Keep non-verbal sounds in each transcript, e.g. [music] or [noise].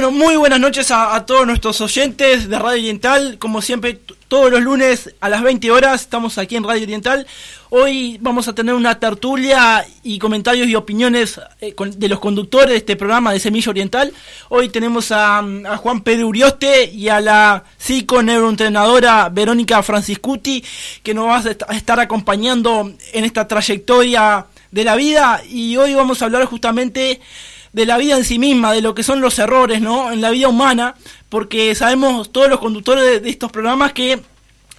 Bueno, muy buenas noches a, todos nuestros oyentes de Radio Oriental. Como siempre, todos los lunes a las 20 horas estamos aquí en Radio Oriental. Hoy vamos a tener una tertulia y comentarios y opiniones eh, de los conductores de este programa de Semilla Oriental. Hoy tenemos a, Juan Pedro Urioste y a la psico-neuroentrenadora Verónica Franciscuti, que nos va a estar acompañando en esta trayectoria de la vida. Y hoy vamos a hablar justamente de la vida en sí misma, de lo que son los errores, ¿no? En la vida humana, porque sabemos todos los conductores de, estos programas que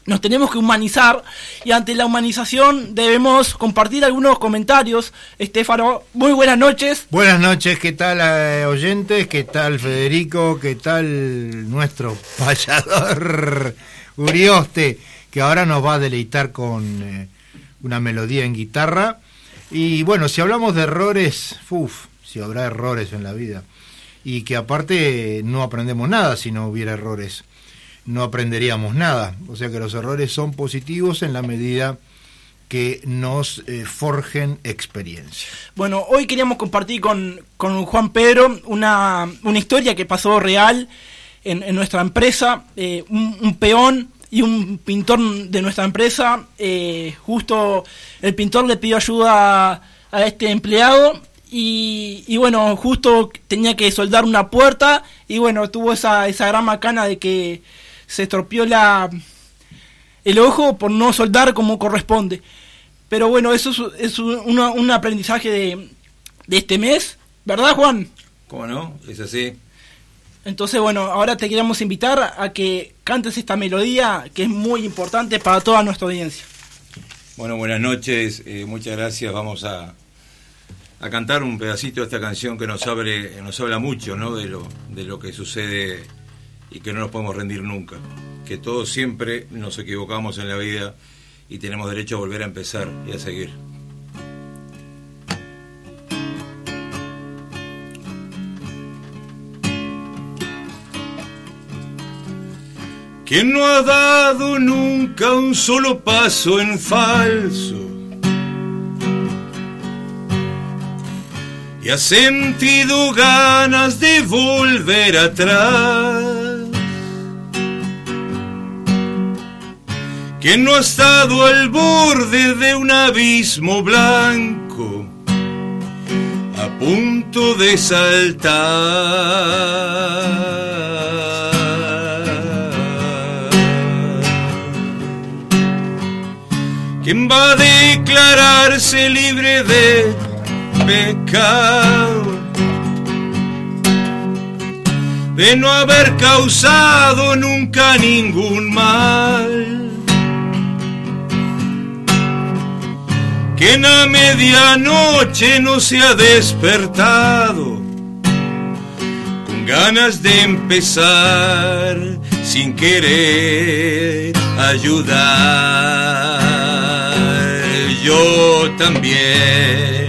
nos tenemos que humanizar y ante la humanización debemos compartir algunos comentarios. Estefano, muy buenas noches. Buenas noches, ¿qué tal eh, oyentes? ¿Qué tal Federico? ¿Qué tal nuestro payador [laughs] Urioste? Que ahora nos va a deleitar con eh, una melodía en guitarra. Y bueno, si hablamos de errores, uff, si habrá errores en la vida. Y que aparte no aprendemos nada si no hubiera errores. No aprenderíamos nada. O sea que los errores son positivos en la medida que nos eh, forjen experiencia. Bueno, hoy queríamos compartir con, con Juan Pedro una, una, historia que pasó real en, nuestra empresa. Eh, un, peón y un pintor de nuestra empresa, eh, justo el pintor le pidió ayuda a este empleado y, bueno, justo tenía que soldar una puerta y bueno, tuvo esa, esa gran macana de que se estropeó la, el ojo por no soldar como corresponde. Pero bueno, eso es, un aprendizaje de, de este mes, ¿verdad Juan? ¿Cómo no? Es así. Entonces, bueno, ahora te queremos invitar a que cantes esta melodía que es muy importante para toda nuestra audiencia. Bueno, buenas noches, eh, muchas gracias. Vamos a, a cantar un pedacito de esta canción que nos habla mucho ¿no? de, lo, de lo que sucede y que no nos podemos rendir nunca. Que todos siempre nos equivocamos en la vida y tenemos derecho a volver a empezar y a seguir. ¿Quién no ha dado nunca un solo paso en falso? Y ha sentido ganas de volver atrás. Que no ha estado al borde de un abismo blanco, a punto de saltar. ¿Quién va a declararse libre de pecado de no haber causado nunca ningún mal. Que en la medianoche no se ha despertado con ganas de empezar sin querer ayudar. Yo también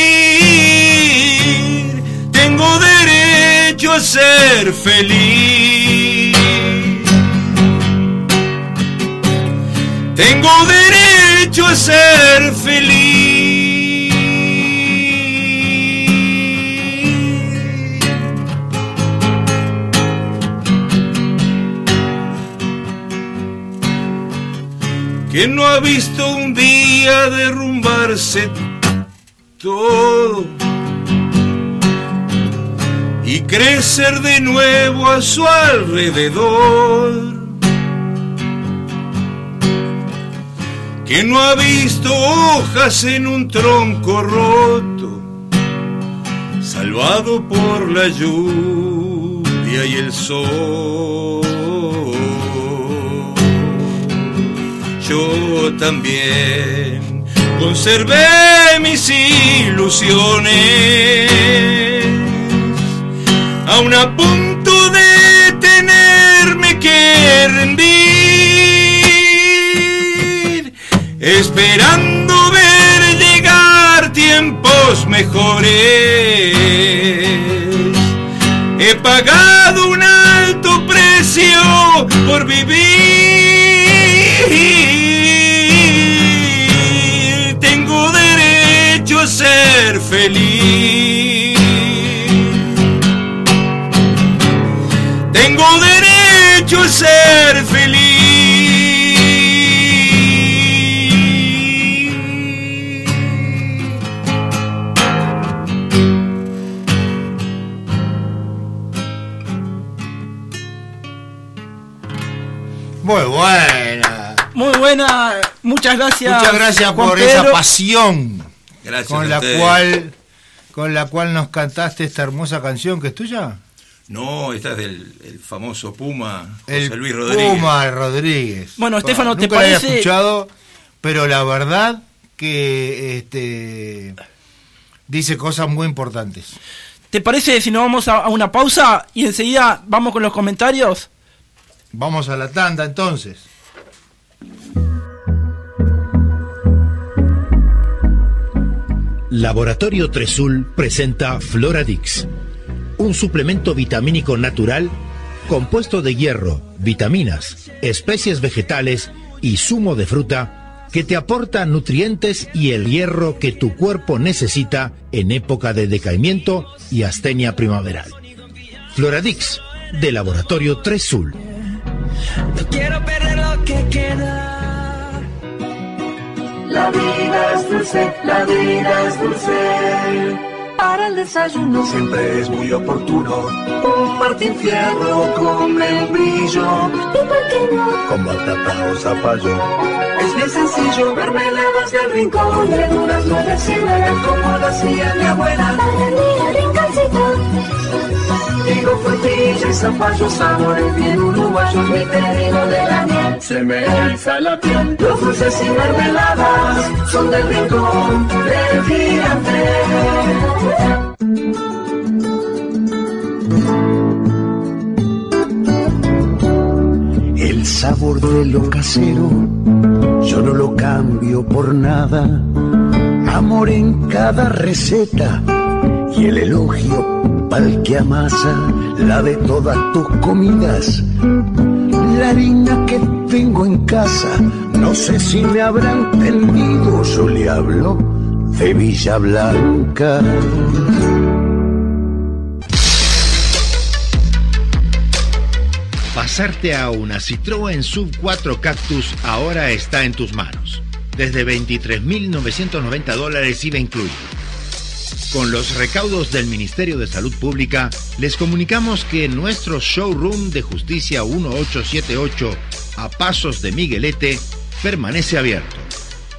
ser feliz. Tengo derecho a ser feliz. Que no ha visto un día derrumbarse todo? Y crecer de nuevo a su alrededor. Que no ha visto hojas en un tronco roto, salvado por la lluvia y el sol. Yo también conservé mis ilusiones aún a punto de tenerme que rendir, esperando ver llegar tiempos mejores. He pagado un alto precio por vivir. Tengo derecho a ser feliz. Ser feliz. Muy buena. Muy buena. Muchas gracias. Muchas gracias Juan por Pedro. esa pasión Gracias con a la ustedes. cual con la cual nos cantaste esta hermosa canción que es tuya. No, esta es del el famoso Puma, José El Luis Rodríguez. Puma Rodríguez. Bueno, Estefano, ¿te nunca la había parece- escuchado, pero la verdad que este dice cosas muy importantes. ¿Te parece si nos vamos a, a una pausa y enseguida vamos con los comentarios? Vamos a la tanda entonces. Laboratorio Tresul presenta Floradix, un suplemento vitamínico natural compuesto de hierro, vitaminas, especies vegetales y zumo de fruta que te aporta nutrientes y el hierro que tu cuerpo necesita en época de decaimiento y astenia primaveral. Floradix, de Laboratorio Tresul. No quiero perder lo que queda. La vida es dulce, la vida es dulce. Para el desayuno siempre es muy oportuno. Un Martín Fierro con membrillo. ¿Y por qué no? Con batata o zapallo. Es bien sencillo, mermeladas del rincón. Verduras no de como lo hacía mi abuela. Para rinconcito. Digo frutilla y zapallo, sabores bien uruguayos. Mi pedido de la miel se me eriza la piel. Los dulces y mermeladas son del rincón del gigante. El sabor de lo casero, yo no lo cambio por nada. Amor en cada receta y el elogio pa'l que amasa la de todas tus comidas. La harina que tengo en casa, no sé si me habrán entendido, yo le hablo de Villa Blanca. Pasarte a una Citroën Sub 4 Cactus ahora está en tus manos. Desde 23.990 dólares IVA incluido. Con los recaudos del Ministerio de Salud Pública, les comunicamos que nuestro showroom de Justicia 1878 a Pasos de Miguelete permanece abierto.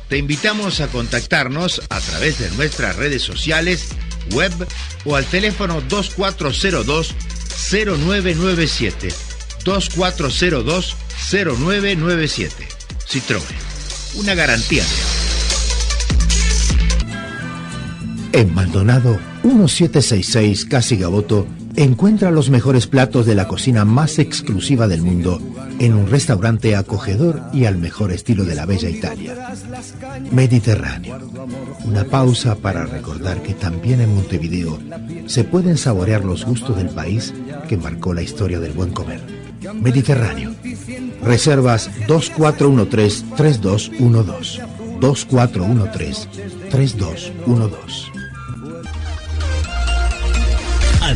Te invitamos a contactarnos a través de nuestras redes sociales, web o al teléfono 2402 0997 2402 0997. Citroën, una garantía de En Maldonado 1766 Casi Gaboto encuentra los mejores platos de la cocina más exclusiva del mundo en un restaurante acogedor y al mejor estilo de la bella Italia. Mediterráneo. Una pausa para recordar que también en Montevideo se pueden saborear los gustos del país que marcó la historia del buen comer. Mediterráneo. Reservas 2413-3212. 2413-3212.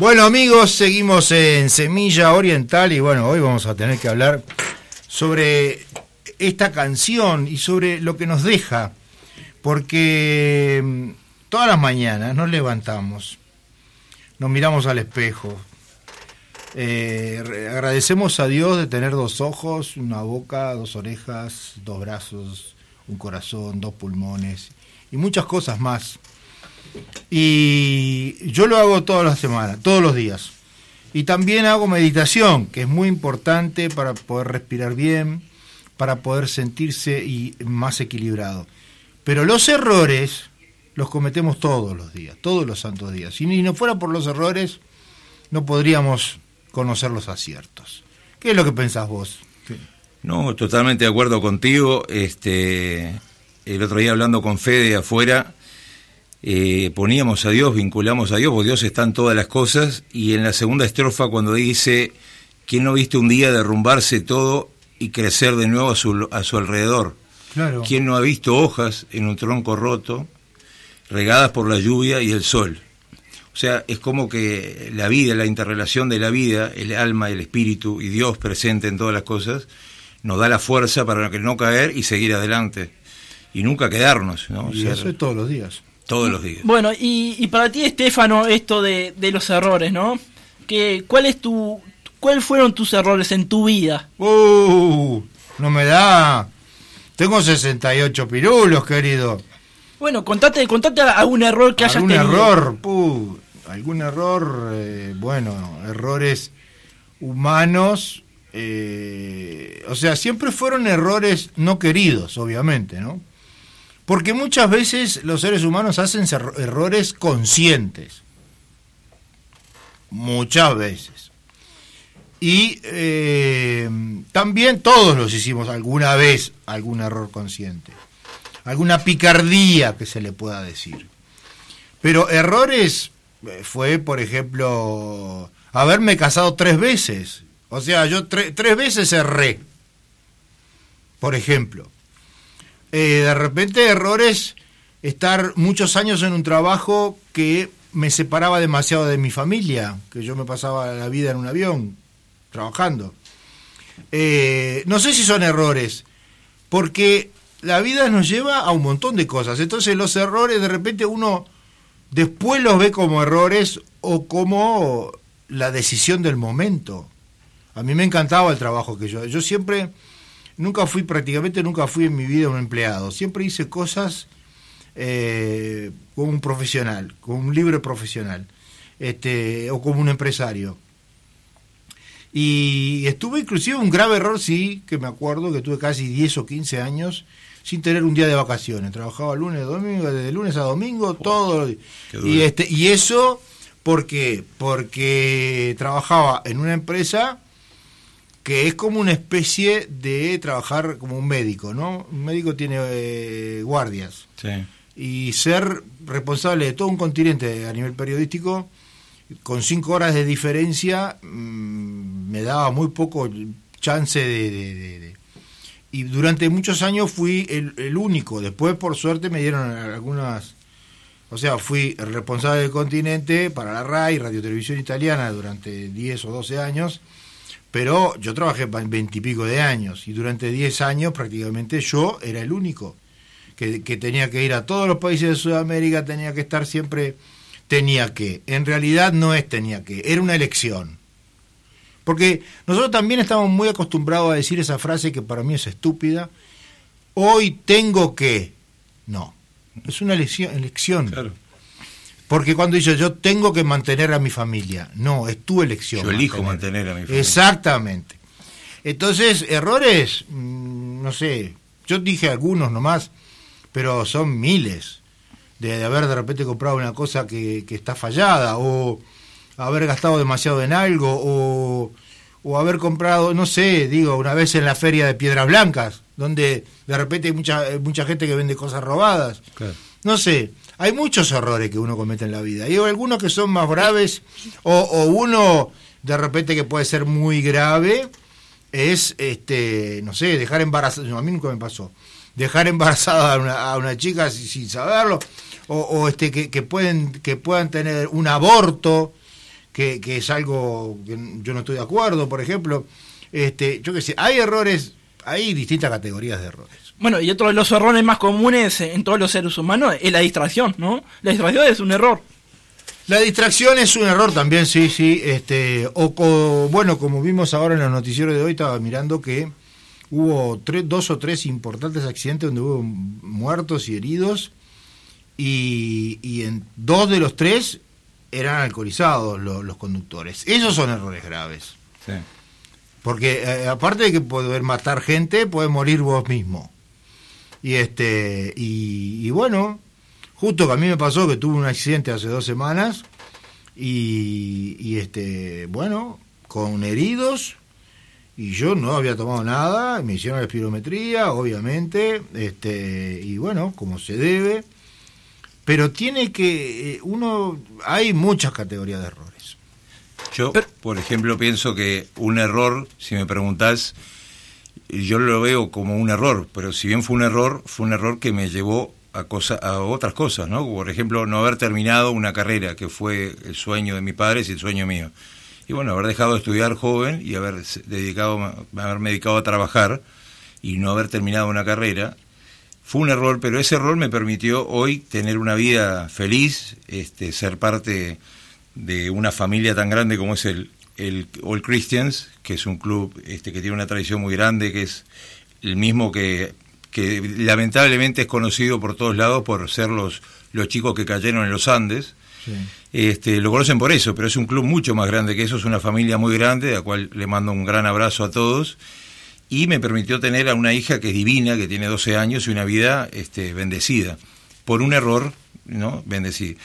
Bueno amigos, seguimos en Semilla Oriental y bueno, hoy vamos a tener que hablar sobre esta canción y sobre lo que nos deja, porque mm, todas las mañanas nos levantamos, nos miramos al espejo, eh, agradecemos a Dios de tener dos ojos, una boca, dos orejas, dos brazos, un corazón, dos pulmones y muchas cosas más. Y yo lo hago todas las semanas, todos los días. Y también hago meditación, que es muy importante para poder respirar bien, para poder sentirse y más equilibrado. Pero los errores los cometemos todos los días, todos los santos días. Si no fuera por los errores, no podríamos conocer los aciertos. ¿Qué es lo que pensás vos? No, totalmente de acuerdo contigo. Este, el otro día hablando con Fede afuera, eh, poníamos a Dios, vinculamos a Dios, porque Dios está en todas las cosas, y en la segunda estrofa cuando dice, ¿quién no viste un día derrumbarse todo y crecer de nuevo a su, a su alrededor? Claro. ¿Quién no ha visto hojas en un tronco roto, regadas por la lluvia y el sol? O sea, es como que la vida, la interrelación de la vida, el alma, el espíritu y Dios presente en todas las cosas, nos da la fuerza para no caer y seguir adelante. Y nunca quedarnos, ¿no? Y eso es todos los días. Todos los días. Bueno, y, y para ti, Estefano, esto de, de los errores, ¿no? Que, ¿Cuál es tu, ¿Cuáles fueron tus errores en tu vida? Uh, no me da. Tengo 68 pirulos, querido. Bueno, contate, contate algún error que hayas ¿Algún tenido. error? Puh, algún error, eh, bueno, errores humanos. eh, o sea, siempre fueron errores no queridos, obviamente, ¿no? Porque muchas veces los seres humanos hacen errores conscientes. Muchas veces. Y eh, también todos los hicimos alguna vez algún error consciente. Alguna picardía que se le pueda decir. Pero errores eh, fue, por ejemplo, haberme casado tres veces. O sea, yo tre- tres veces erré. Por ejemplo. Eh, de repente errores, estar muchos años en un trabajo que me separaba demasiado de mi familia, que yo me pasaba la vida en un avión, trabajando. Eh, no sé si son errores, porque la vida nos lleva a un montón de cosas. Entonces los errores de repente uno después los ve como errores o como la decisión del momento. A mí me encantaba el trabajo que yo. Yo siempre, nunca fui, prácticamente nunca fui en mi vida un empleado. Siempre hice cosas eh, como un profesional, como un libre profesional, este, o como un empresario. Y estuve inclusive un grave error, sí, que me acuerdo que tuve casi 10 o 15 años sin tener un día de vacaciones. Trabajaba lunes, domingo, desde lunes a domingo, todo. qué duro. Y, este, y eso, ¿por qué? Porque trabajaba en una empresa que es como una especie de trabajar como un médico, ¿no? Un médico tiene eh, guardias Sí. y ser responsable de todo un continente a nivel periodístico con cinco horas de diferencia mm, me daba muy poco chance de, de- de- de- y durante muchos años fui el, el único después por suerte me dieron algunas o sea fui responsable del continente para la RAI Radio Televisión Italiana durante 10 o 12 años pero yo trabajé veintipico de años y durante 10 años prácticamente yo era el único que, que tenía que ir a todos los países de Sudamérica, tenía que estar siempre, tenía que. En realidad no es tenía que, era una elección. Porque nosotros también estamos muy acostumbrados a decir esa frase que para mí es estúpida, hoy tengo que. No, es una elección. elección. Claro. Porque cuando dice yo tengo que mantener a mi familia, no, es tu elección. Yo elijo mantener a mi familia. Exactamente. Entonces, errores, mm, no sé, yo dije algunos nomás, pero son miles. De, de haber de repente comprado una cosa que, que está fallada, o haber gastado demasiado en algo, o, o haber comprado, no sé, digo, una vez en la feria de Piedras Blancas, donde de repente hay mucha, mucha gente que vende cosas robadas. No sé, hay muchos errores que uno comete en la vida. Hay algunos que son más graves, o, uno de repente que puede ser muy grave, es, este, no sé, dejar embarazada, a mí nunca me pasó, dejar embarazada a una, a chica sin, saberlo, o, este, que, que, pueden, que puedan tener un aborto, que, que, es algo que yo no estoy de acuerdo, por ejemplo. Este, yo qué sé, hay errores, hay distintas categorías de errores. Bueno, y otro de los errores más comunes en todos los seres humanos es la distracción, ¿no? La distracción es un error. La distracción es un error también, sí, sí. Este, o, bueno, como vimos ahora en el noticiero de hoy, estaba mirando que hubo tres, dos o tres importantes accidentes donde hubo muertos y heridos, y, y en dos de los tres eran alcoholizados los, los conductores. Esos son errores graves. Sí. Porque eh, aparte de que poder matar gente, puede morir vos mismo. Y este y, y, bueno, justo que a mí me pasó que tuve un accidente hace dos semanas y, y este bueno, con heridos y yo no había tomado nada, me hicieron la espirometría, obviamente, este y bueno, como se debe, pero tiene que eh, uno hay muchas categorías de errores. Yo, por ejemplo, pienso que un error, si me preguntás, yo lo veo como un error, pero si bien fue un error, fue un error que me llevó a, cosa, a otras cosas, ¿no? Por ejemplo, no haber terminado una carrera, que fue el sueño de mi padre y el sueño mío. Y bueno, haber dejado de estudiar joven y haber dedicado, haberme dedicado a trabajar y no haber terminado una carrera, fue un error, pero ese error me permitió hoy tener una vida feliz, este, ser parte de una familia tan grande como es el, el All Christians, que es un club este, que tiene una tradición muy grande, que es el mismo que, que lamentablemente es conocido por todos lados por ser los, los chicos que cayeron en los Andes. Sí. Este, lo conocen por eso, pero es un club mucho más grande que eso, es una familia muy grande, a la cual le mando un gran abrazo a todos. Y me permitió tener a una hija que es divina, que tiene 12 años y una vida este, bendecida. Por un error, ¿no? Bendecida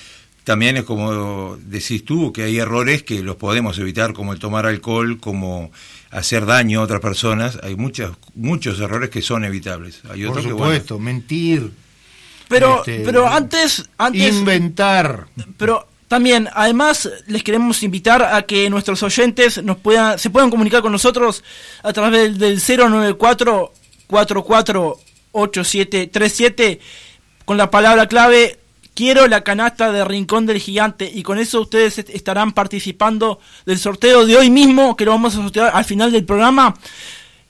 también es como decís tú, que hay errores que los podemos evitar, como el tomar alcohol, como hacer daño a otras personas. Hay muchas, muchos errores que son evitables. Hay Por supuesto, que, bueno, mentir. Pero, este, pero antes, antes... Inventar. Pero también, además, les queremos invitar a que nuestros oyentes nos puedan, se puedan comunicar con nosotros a través del, del 094 448737 con la palabra clave quiero la canasta de Rincón del Gigante y con eso ustedes estarán participando del sorteo de hoy mismo que lo vamos a sortear al final del programa.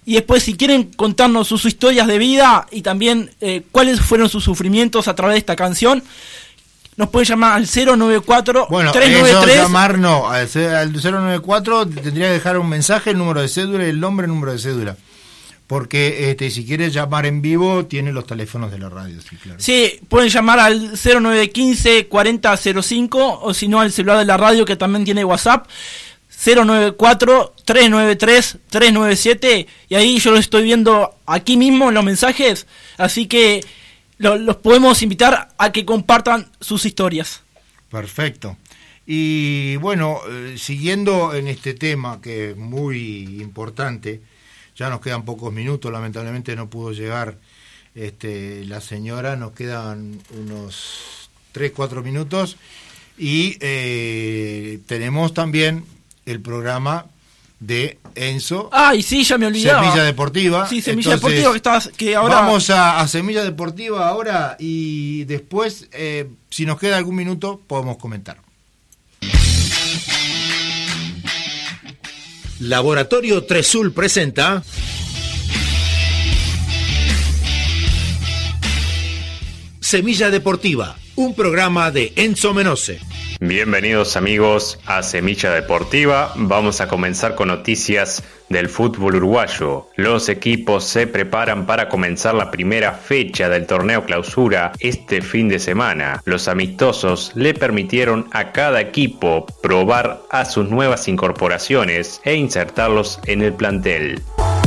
Y después si quieren contarnos sus historias de vida y también eh, cuáles fueron sus sufrimientos a través de esta canción, nos pueden llamar al 094 bueno, 393 eso, llamar no, al, al 094 tendría que dejar un mensaje, el número de cédula el nombre, el número de cédula porque este, si quieres llamar en vivo, tiene los teléfonos de la radio. Sí, claro. sí pueden llamar al 0915 4005 o si no al celular de la radio que también tiene WhatsApp. 094-393-397 y ahí yo lo estoy viendo aquí mismo en los mensajes, así que lo, los podemos invitar a que compartan sus historias. Perfecto. Y bueno, eh, siguiendo en este tema que es muy importante, ya nos quedan pocos minutos, lamentablemente no pudo llegar este, la señora, nos quedan unos 3, 4 minutos y eh, tenemos también el programa de Enzo. Ay, sí, ya me olvidaba. Semilla Deportiva. Sí, Semilla Entonces, Deportiva que, estás, que ahora... Vamos a, a, Semilla Deportiva ahora y después, eh, si nos queda algún minuto, podemos comentar. Laboratorio Tresul presenta Semilla Deportiva, un programa de Enzo Menose. Bienvenidos amigos a Semilla Deportiva. Vamos a comenzar con noticias del fútbol uruguayo. Los equipos se preparan para comenzar la primera fecha del torneo clausura este fin de semana. Los amistosos le permitieron a cada equipo probar a sus nuevas incorporaciones e insertarlos en el plantel.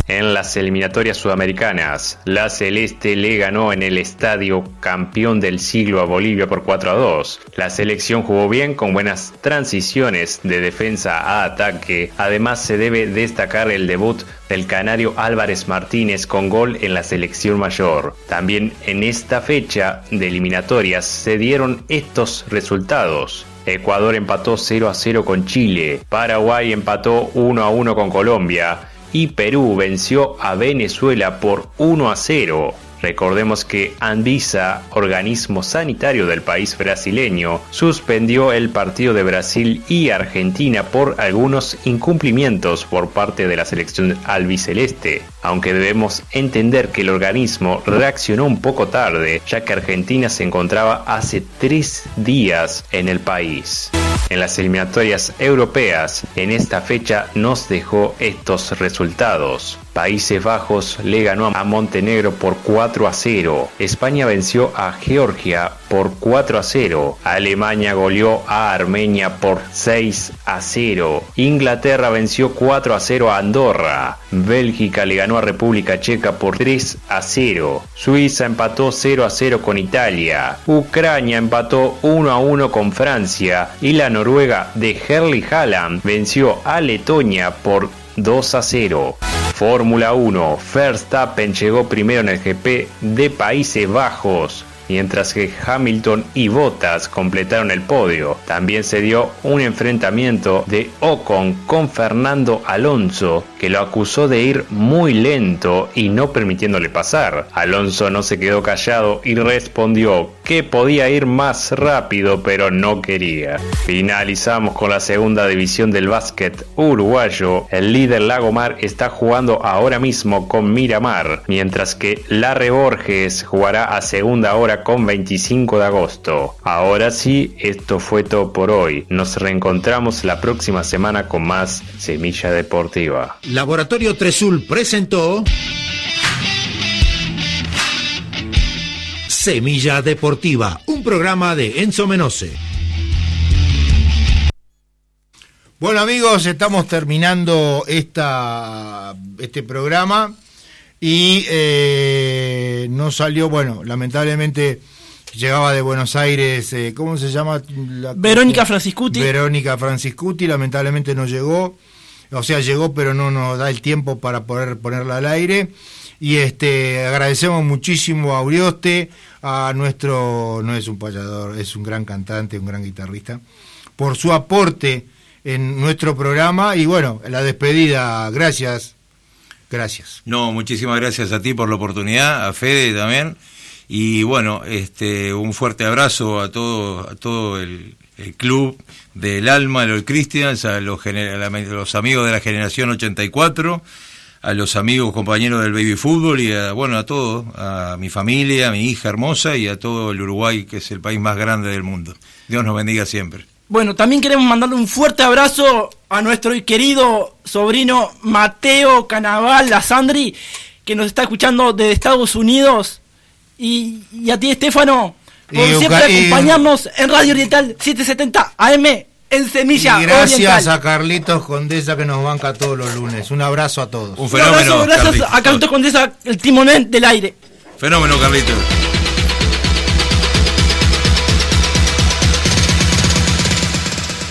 En las eliminatorias sudamericanas, la Celeste le ganó en el estadio campeón del siglo a Bolivia por 4 a 2. La selección jugó bien con buenas transiciones de defensa a ataque. Además se debe destacar el debut del canario Álvarez Martínez con gol en la selección mayor. También en esta fecha de eliminatorias se dieron estos resultados. Ecuador empató 0 a 0 con Chile, Paraguay empató 1 a 1 con Colombia y Perú venció a Venezuela por 1 a 0. Recordemos que Anvisa, organismo sanitario del país brasileño, suspendió el partido de Brasil y Argentina por algunos incumplimientos por parte de la selección albiceleste, aunque debemos entender que el organismo reaccionó un poco tarde, ya que Argentina se encontraba hace tres días en el país. En las eliminatorias europeas, en esta fecha nos dejó estos resultados. Países Bajos le ganó a Montenegro por 4 a 0. España venció a Georgia por 4 a 0. Alemania goleó a Armenia por 6 a 0. Inglaterra venció 4 a 0 a Andorra. Bélgica le ganó a República Checa por 3 a 0. Suiza empató 0 a 0 con Italia. Ucrania empató 1 a 1 con Francia. Y la Noruega de Herli Haaland venció a Letonia por 2 a 0. Fórmula 1. Verstappen llegó primero en el GP de Países Bajos mientras que Hamilton y Bottas completaron el podio. También se dio un enfrentamiento de Ocon con Fernando Alonso, que lo acusó de ir muy lento y no permitiéndole pasar. Alonso no se quedó callado y respondió que podía ir más rápido, pero no quería. Finalizamos con la segunda división del básquet uruguayo. El líder Lagomar está jugando ahora mismo con Miramar, mientras que Larre Borges jugará a segunda hora con 25 de agosto. Ahora sí, esto fue todo por hoy. Nos reencontramos la próxima semana con más Semilla Deportiva. Laboratorio Tresul presentó Semilla Deportiva, un programa de Enzo Menose. Bueno amigos, estamos terminando esta, este programa y eh, no salió, bueno, lamentablemente llegaba de Buenos Aires, eh, ¿cómo se llama? La, Verónica Franciscuti. Verónica Franciscuti, lamentablemente no llegó, o sea, llegó pero no nos da el tiempo para poder ponerla al aire. Y este agradecemos muchísimo a Urioste, a nuestro, no es un payador, es un gran cantante, un gran guitarrista, por su aporte en nuestro programa y bueno, la despedida, gracias. Gracias. No, muchísimas gracias a ti por la oportunidad, a Fede también. Y bueno, este, un fuerte abrazo a todo, a todo el, club del Alma, los Christians, a los, los amigos de la generación 84, a los amigos compañeros del baby fútbol y a, bueno, a todo, a mi familia, a mi hija hermosa y a todo el Uruguay, que es el país más grande del mundo. Dios nos bendiga siempre. Bueno, también queremos mandarle un fuerte abrazo a nuestro querido sobrino Mateo Canaval, la Sandri, que nos está escuchando desde Estados Unidos. Y, a ti, Estefano, por siempre acompañarnos en Radio Oriental 770 AM en Semilla. Y gracias a Carlitos Condesa que nos banca todos los lunes. Un abrazo a todos. Un fenómeno. gracias a Carlitos Condesa, el timonel del aire. Fenómeno, Carlitos.